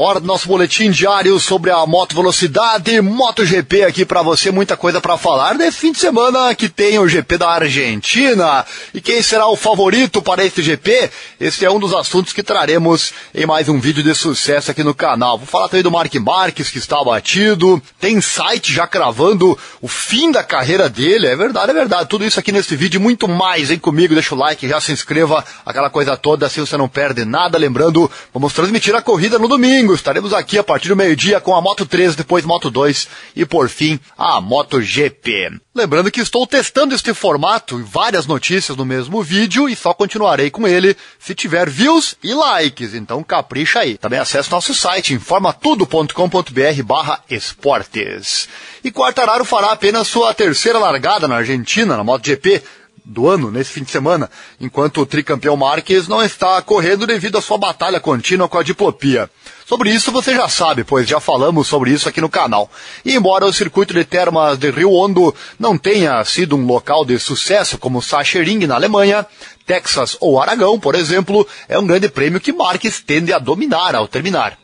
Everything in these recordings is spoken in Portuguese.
Hora do nosso boletim diário sobre a moto velocidade, MotoGP aqui para você, muita coisa para falar nesse fim de semana que tem o GP da Argentina. E quem será o favorito para este GP? Esse é um dos assuntos que traremos em mais um vídeo de sucesso aqui no canal. Vou falar também do Mark Marques que está abatido, tem site já cravando o fim da carreira dele, é verdade, é verdade. Tudo isso aqui nesse vídeo muito mais, hein comigo, deixa o like, já se inscreva, aquela coisa toda, assim você não perde nada. Lembrando, vamos transmitir a corrida no domingo domingo estaremos aqui a partir do meio-dia com a Moto 3, depois Moto 2 e por fim a Moto GP. Lembrando que estou testando este formato e várias notícias no mesmo vídeo e só continuarei com ele se tiver views e likes, então capricha aí. Também acesse nosso site informatudo.com.br barra esportes. E Quartararo fará apenas sua terceira largada na Argentina, na MotoGP, do ano, nesse fim de semana, enquanto o tricampeão Marques não está correndo devido à sua batalha contínua com a diplopia. Sobre isso você já sabe, pois já falamos sobre isso aqui no canal. E embora o circuito de termas de Rio Hondo não tenha sido um local de sucesso como Sachsenring na Alemanha, Texas ou Aragão, por exemplo, é um grande prêmio que Marques tende a dominar ao terminar,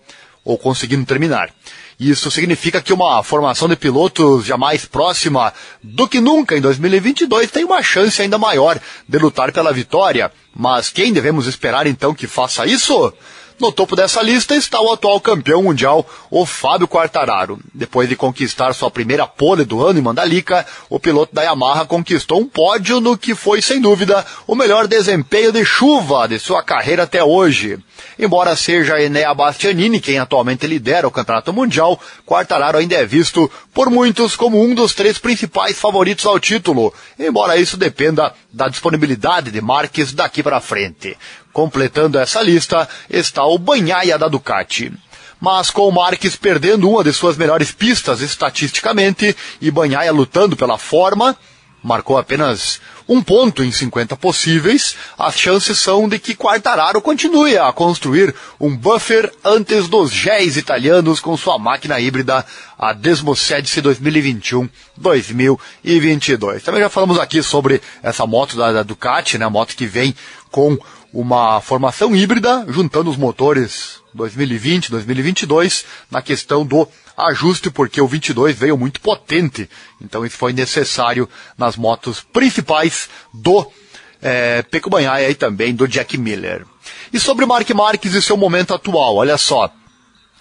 ou conseguindo terminar. Isso significa que uma formação de pilotos jamais próxima do que nunca em 2022 tem uma chance ainda maior de lutar pela vitória. Mas quem devemos esperar então que faça isso? No topo dessa lista está o atual campeão mundial, o Fábio Quartararo. Depois de conquistar sua primeira pole do ano em Mandalika, o piloto da Yamaha conquistou um pódio no que foi, sem dúvida, o melhor desempenho de chuva de sua carreira até hoje. Embora seja Enea Bastianini quem atualmente lidera o campeonato mundial, Quartararo ainda é visto por muitos como um dos três principais favoritos ao título, embora isso dependa da disponibilidade de Marques daqui para frente. Completando essa lista está o Banhaia da Ducati. Mas com o Marques perdendo uma de suas melhores pistas estatisticamente e Banhaia lutando pela forma, marcou apenas um ponto em 50 possíveis, as chances são de que Quartararo continue a construir um buffer antes dos géis italianos com sua máquina híbrida a Desmocedice 2021-2022. Também já falamos aqui sobre essa moto da, da Ducati, né, a moto que vem com uma formação híbrida, juntando os motores 2020, 2022, na questão do ajuste, porque o 22 veio muito potente. Então isso foi necessário nas motos principais do é, Peco Banhai e também do Jack Miller. E sobre o Mark Marques e seu momento atual, olha só.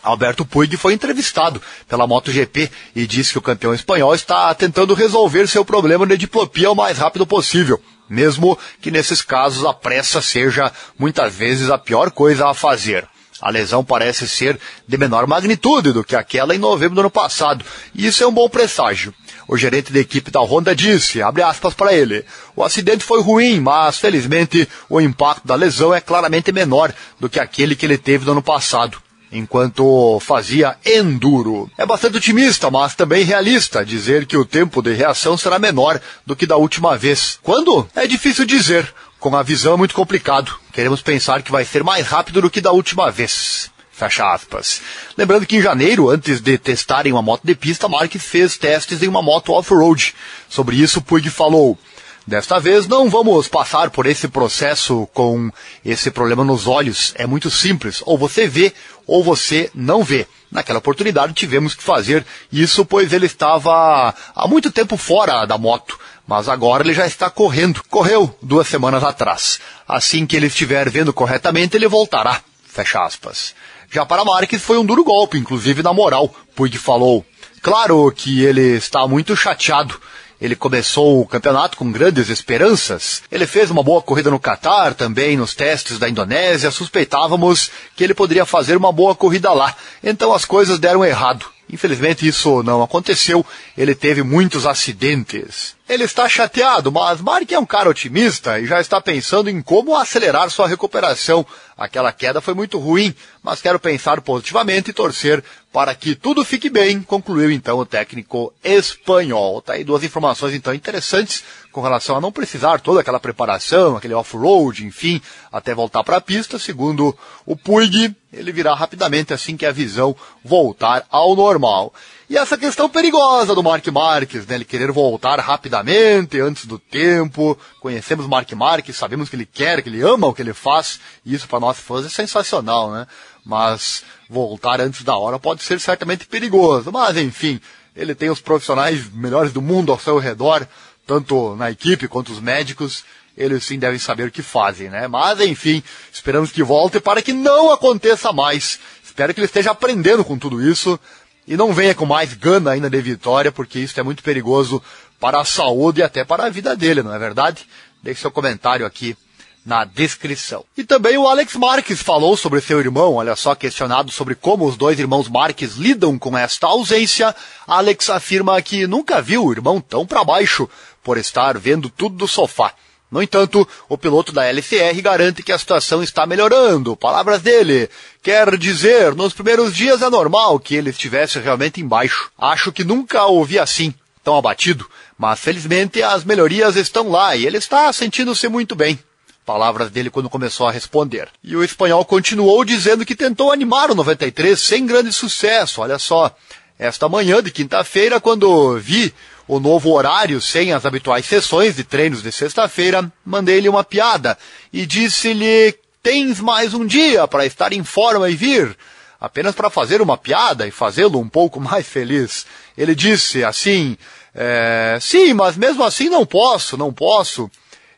Alberto Puig foi entrevistado pela MotoGP e disse que o campeão espanhol está tentando resolver seu problema de diplopia o mais rápido possível mesmo que nesses casos a pressa seja muitas vezes a pior coisa a fazer. A lesão parece ser de menor magnitude do que aquela em novembro do ano passado, e isso é um bom presságio. O gerente da equipe da Honda disse, abre aspas para ele, o acidente foi ruim, mas felizmente o impacto da lesão é claramente menor do que aquele que ele teve no ano passado enquanto fazia enduro. É bastante otimista, mas também realista dizer que o tempo de reação será menor do que da última vez. Quando? É difícil dizer. Com a visão é muito complicado. Queremos pensar que vai ser mais rápido do que da última vez. Fecha aspas. Lembrando que em janeiro, antes de testarem uma moto de pista, Mark fez testes em uma moto off-road. Sobre isso, Puig falou. Desta vez não vamos passar por esse processo com esse problema nos olhos. É muito simples. Ou você vê ou você não vê. Naquela oportunidade tivemos que fazer isso, pois ele estava há muito tempo fora da moto. Mas agora ele já está correndo. Correu duas semanas atrás. Assim que ele estiver vendo corretamente, ele voltará. Fecha aspas. Já para Marques foi um duro golpe, inclusive na moral, Puig falou. Claro que ele está muito chateado ele começou o campeonato com grandes esperanças. Ele fez uma boa corrida no Catar, também nos testes da Indonésia. Suspeitávamos que ele poderia fazer uma boa corrida lá. Então as coisas deram errado. Infelizmente isso não aconteceu. Ele teve muitos acidentes. Ele está chateado, mas Mark é um cara otimista e já está pensando em como acelerar sua recuperação. Aquela queda foi muito ruim, mas quero pensar positivamente e torcer para que tudo fique bem, concluiu então o técnico espanhol. Tá aí duas informações então interessantes com relação a não precisar toda aquela preparação, aquele off-road, enfim, até voltar para a pista. Segundo o Puig, ele virá rapidamente assim que a visão voltar ao normal. E essa questão perigosa do Mark Marques, né? Ele querer voltar rapidamente, antes do tempo. Conhecemos Mark Marques, sabemos que ele quer, que ele ama o que ele faz. E isso para nós fãs é sensacional, né? Mas voltar antes da hora pode ser certamente perigoso. Mas enfim, ele tem os profissionais melhores do mundo ao seu redor, tanto na equipe quanto os médicos. Eles sim devem saber o que fazem, né? Mas enfim, esperamos que volte para que não aconteça mais. Espero que ele esteja aprendendo com tudo isso e não venha com mais gana ainda de vitória, porque isso é muito perigoso para a saúde e até para a vida dele, não é verdade? Deixe seu comentário aqui na descrição. E também o Alex Marques falou sobre seu irmão, olha só, questionado sobre como os dois irmãos Marques lidam com esta ausência, Alex afirma que nunca viu o irmão tão para baixo por estar vendo tudo do sofá. No entanto, o piloto da LCR garante que a situação está melhorando. Palavras dele. Quer dizer, nos primeiros dias é normal que ele estivesse realmente embaixo. Acho que nunca ouvi assim, tão abatido. Mas felizmente as melhorias estão lá e ele está sentindo-se muito bem. Palavras dele quando começou a responder. E o espanhol continuou dizendo que tentou animar o 93 sem grande sucesso. Olha só, esta manhã de quinta-feira, quando vi o novo horário sem as habituais sessões de treinos de sexta-feira, mandei-lhe uma piada e disse-lhe: Tens mais um dia para estar em forma e vir. Apenas para fazer uma piada e fazê-lo um pouco mais feliz. Ele disse assim: é, Sim, mas mesmo assim não posso, não posso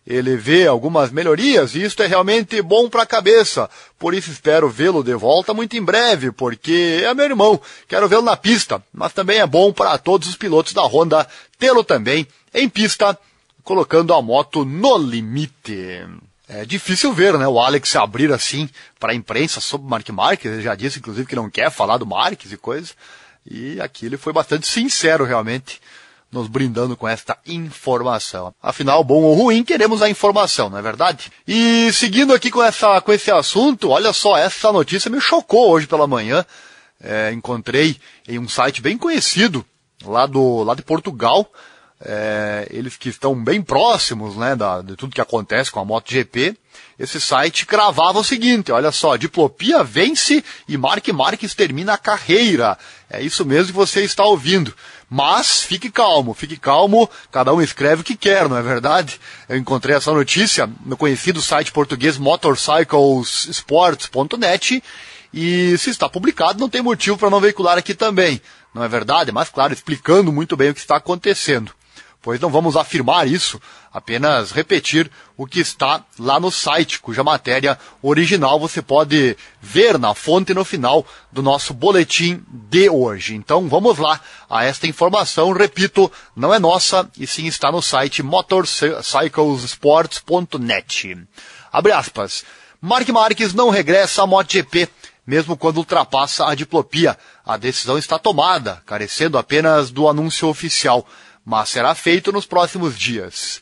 ele vê algumas melhorias e isto é realmente bom para a cabeça. Por isso espero vê-lo de volta muito em breve, porque é meu irmão. Quero vê-lo na pista, mas também é bom para todos os pilotos da Honda tê-lo também em pista, colocando a moto no limite. É difícil ver, né, o Alex abrir assim para a imprensa sobre o Mark Marques. Ele já disse, inclusive, que não quer falar do Marques e coisas. E aqui ele foi bastante sincero, realmente nos brindando com esta informação. Afinal, bom ou ruim, queremos a informação, não é verdade? E seguindo aqui com, essa, com esse assunto, olha só, essa notícia me chocou hoje pela manhã. É, encontrei em um site bem conhecido, lá, do, lá de Portugal, é, eles que estão bem próximos né, da, de tudo que acontece com a MotoGP, esse site cravava o seguinte, olha só, Diplopia vence e Mark Marques termina a carreira. É isso mesmo que você está ouvindo. Mas fique calmo, fique calmo, cada um escreve o que quer, não é verdade? Eu encontrei essa notícia no conhecido site português motorcyclesports.net e se está publicado não tem motivo para não veicular aqui também, não é verdade? Mas claro, explicando muito bem o que está acontecendo pois não vamos afirmar isso, apenas repetir o que está lá no site, cuja matéria original você pode ver na fonte no final do nosso boletim de hoje. Então vamos lá a esta informação, repito, não é nossa e sim está no site motorcyclesports.net. Abre aspas. Mark Marques não regressa à MotoGP mesmo quando ultrapassa a diplopia. A decisão está tomada, carecendo apenas do anúncio oficial mas será feito nos próximos dias.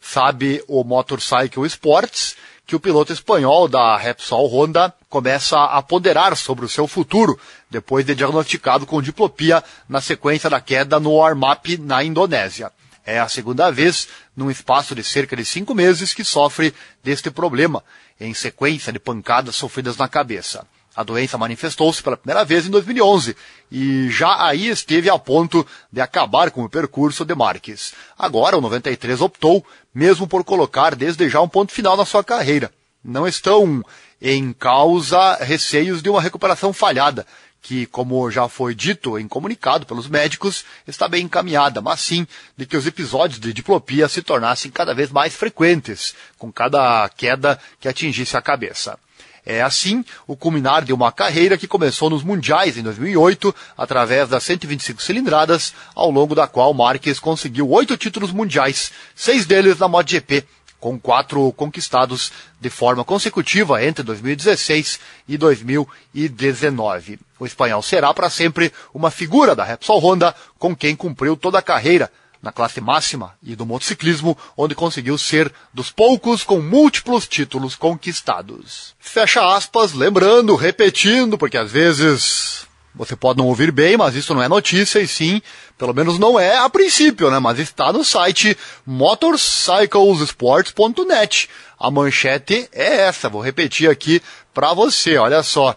Sabe o Motorcycle Sports que o piloto espanhol da Repsol Honda começa a ponderar sobre o seu futuro depois de diagnosticado com diplopia na sequência da queda no warm-up na Indonésia. É a segunda vez, num espaço de cerca de cinco meses, que sofre deste problema, em sequência de pancadas sofridas na cabeça. A doença manifestou-se pela primeira vez em 2011 e já aí esteve a ponto de acabar com o percurso de Marques. Agora o 93 optou mesmo por colocar desde já um ponto final na sua carreira. Não estão em causa receios de uma recuperação falhada, que, como já foi dito em comunicado pelos médicos, está bem encaminhada, mas sim de que os episódios de diplopia se tornassem cada vez mais frequentes, com cada queda que atingisse a cabeça. É assim o culminar de uma carreira que começou nos Mundiais em 2008, através das 125 cilindradas, ao longo da qual Marques conseguiu oito títulos mundiais, seis deles na MotoGP, com quatro conquistados de forma consecutiva entre 2016 e 2019. O espanhol será para sempre uma figura da Repsol Honda, com quem cumpriu toda a carreira, na classe máxima e do motociclismo, onde conseguiu ser dos poucos com múltiplos títulos conquistados. Fecha aspas, lembrando, repetindo, porque às vezes você pode não ouvir bem, mas isso não é notícia, e sim, pelo menos não é a princípio, né? Mas está no site motorcyclesports.net. A manchete é essa, vou repetir aqui para você, olha só.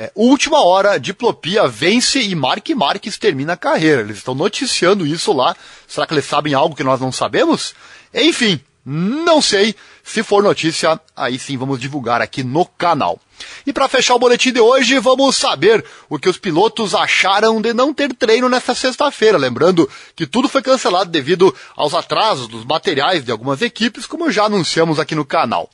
É, última hora, Diplopia vence e Mark Marques termina a carreira. Eles estão noticiando isso lá. Será que eles sabem algo que nós não sabemos? Enfim, Não sei. Se for notícia, aí sim vamos divulgar aqui no canal. E para fechar o boletim de hoje, vamos saber o que os pilotos acharam de não ter treino nesta sexta-feira. Lembrando que tudo foi cancelado devido aos atrasos dos materiais de algumas equipes, como já anunciamos aqui no canal.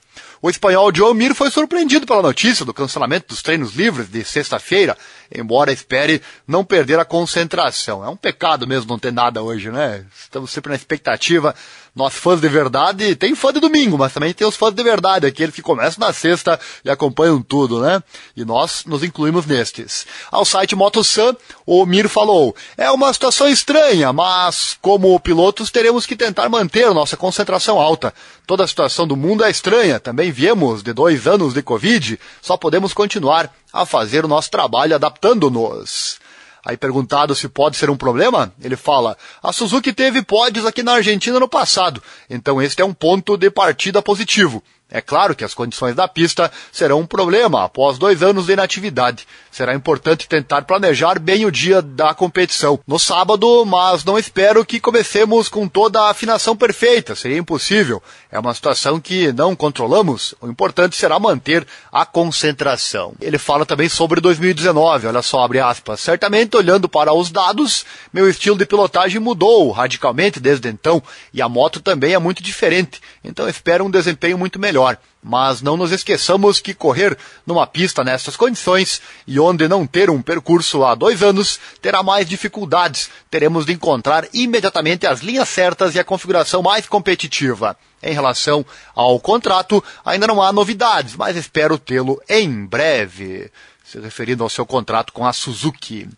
O espanhol Joe Mir foi surpreendido pela notícia do cancelamento dos treinos livres de sexta-feira, embora espere não perder a concentração. É um pecado mesmo não ter nada hoje, né? Estamos sempre na expectativa. Nós fãs de verdade, tem fã de domingo, mas também tem os fãs de verdade, aqueles que começam na sexta e acompanham tudo, né? E nós nos incluímos nestes. Ao site MotoSun, o Mir falou: é uma situação estranha, mas como pilotos teremos que tentar manter nossa concentração alta. Toda a situação do mundo é estranha. Também viemos de dois anos de Covid, só podemos continuar a fazer o nosso trabalho adaptando-nos. Aí perguntado se pode ser um problema, ele fala: a Suzuki teve pódios aqui na Argentina no passado, então este é um ponto de partida positivo. É claro que as condições da pista serão um problema após dois anos de inatividade. Será importante tentar planejar bem o dia da competição no sábado, mas não espero que comecemos com toda a afinação perfeita. Seria impossível. É uma situação que não controlamos. O importante será manter a concentração. Ele fala também sobre 2019. Olha só, abre aspas. Certamente, olhando para os dados, meu estilo de pilotagem mudou radicalmente desde então e a moto também é muito diferente. Então espero um desempenho muito melhor melhor. Mas não nos esqueçamos que correr numa pista nessas condições e onde não ter um percurso há dois anos terá mais dificuldades. Teremos de encontrar imediatamente as linhas certas e a configuração mais competitiva. Em relação ao contrato, ainda não há novidades, mas espero tê-lo em breve se referindo ao seu contrato com a Suzuki.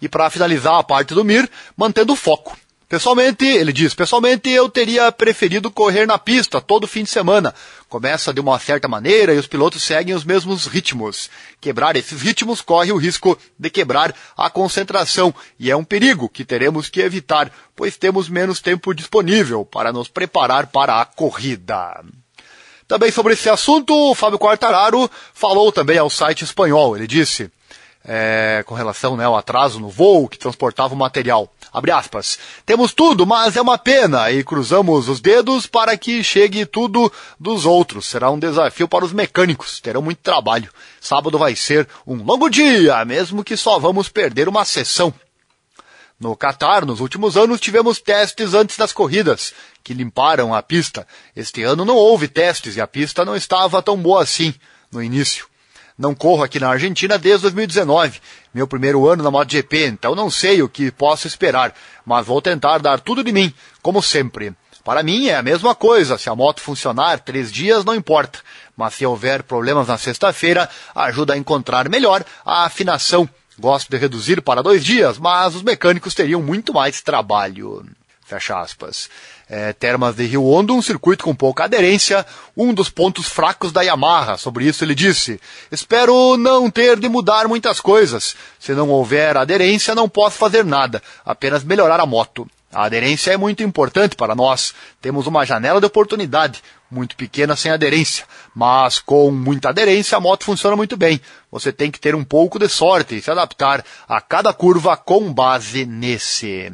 E para finalizar a parte do Mir, mantendo o foco. Pessoalmente, ele diz, pessoalmente eu teria preferido correr na pista todo fim de semana. Começa de uma certa maneira e os pilotos seguem os mesmos ritmos. Quebrar esses ritmos corre o risco de quebrar a concentração e é um perigo que teremos que evitar, pois temos menos tempo disponível para nos preparar para a corrida. Também sobre esse assunto, o Fábio Quartararo falou também ao site espanhol. Ele disse, é, com relação né, ao atraso no voo que transportava o material. Abre aspas. Temos tudo, mas é uma pena e cruzamos os dedos para que chegue tudo dos outros. Será um desafio para os mecânicos. Terão muito trabalho. Sábado vai ser um longo dia, mesmo que só vamos perder uma sessão. No Qatar, nos últimos anos, tivemos testes antes das corridas, que limparam a pista. Este ano não houve testes e a pista não estava tão boa assim no início. Não corro aqui na Argentina desde 2019, meu primeiro ano na MotoGP, então não sei o que posso esperar, mas vou tentar dar tudo de mim, como sempre. Para mim é a mesma coisa, se a moto funcionar três dias não importa, mas se houver problemas na sexta-feira, ajuda a encontrar melhor a afinação. Gosto de reduzir para dois dias, mas os mecânicos teriam muito mais trabalho. Fecha aspas. É, Termas de Rio Hondo, um circuito com pouca aderência, um dos pontos fracos da Yamaha. Sobre isso ele disse: Espero não ter de mudar muitas coisas. Se não houver aderência, não posso fazer nada, apenas melhorar a moto. A aderência é muito importante para nós. Temos uma janela de oportunidade, muito pequena sem aderência, mas com muita aderência a moto funciona muito bem. Você tem que ter um pouco de sorte e se adaptar a cada curva com base nesse.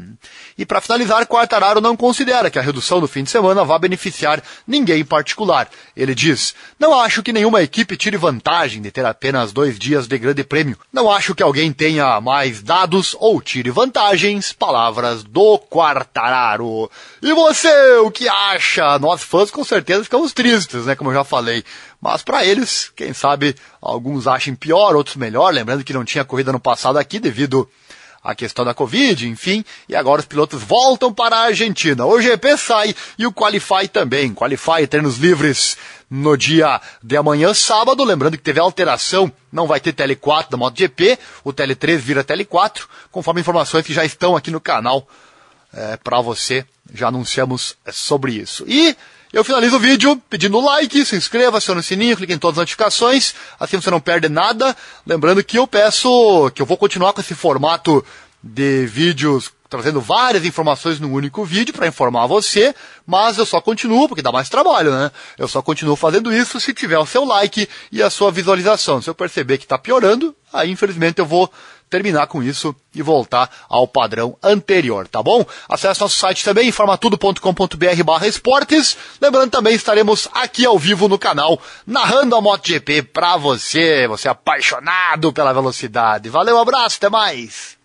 E para finalizar, Quartararo não considera que a redução do fim de semana vá beneficiar ninguém em particular. Ele diz: Não acho que nenhuma equipe tire vantagem de ter apenas dois dias de grande prêmio. Não acho que alguém tenha mais dados ou tire vantagens. Palavras do Quartararo. E você, o que acha? Nós fãs com certeza ficamos tristes, né? Como eu já falei. Mas para eles, quem sabe, alguns achem pior, outros melhor. Lembrando que não tinha corrida no passado aqui devido à questão da Covid, enfim. E agora os pilotos voltam para a Argentina. O GP sai e o Qualify também. Qualify, treinos livres no dia de amanhã, sábado. Lembrando que teve alteração, não vai ter Tele 4 da MotoGP. O Tele 3 vira Tele 4, conforme informações que já estão aqui no canal é, para você. Já anunciamos sobre isso. E eu finalizo o vídeo pedindo like, se inscreva, acione o sininho, clique em todas as notificações, assim você não perde nada. Lembrando que eu peço que eu vou continuar com esse formato de vídeos trazendo várias informações num único vídeo para informar você, mas eu só continuo, porque dá mais trabalho, né? Eu só continuo fazendo isso se tiver o seu like e a sua visualização. Se eu perceber que está piorando, aí infelizmente eu vou terminar com isso e voltar ao padrão anterior, tá bom? Acesse nosso site também, informatudo.com.br barra esportes. Lembrando também, estaremos aqui ao vivo no canal, narrando a MotoGP pra você, você apaixonado pela velocidade. Valeu, abraço, até mais!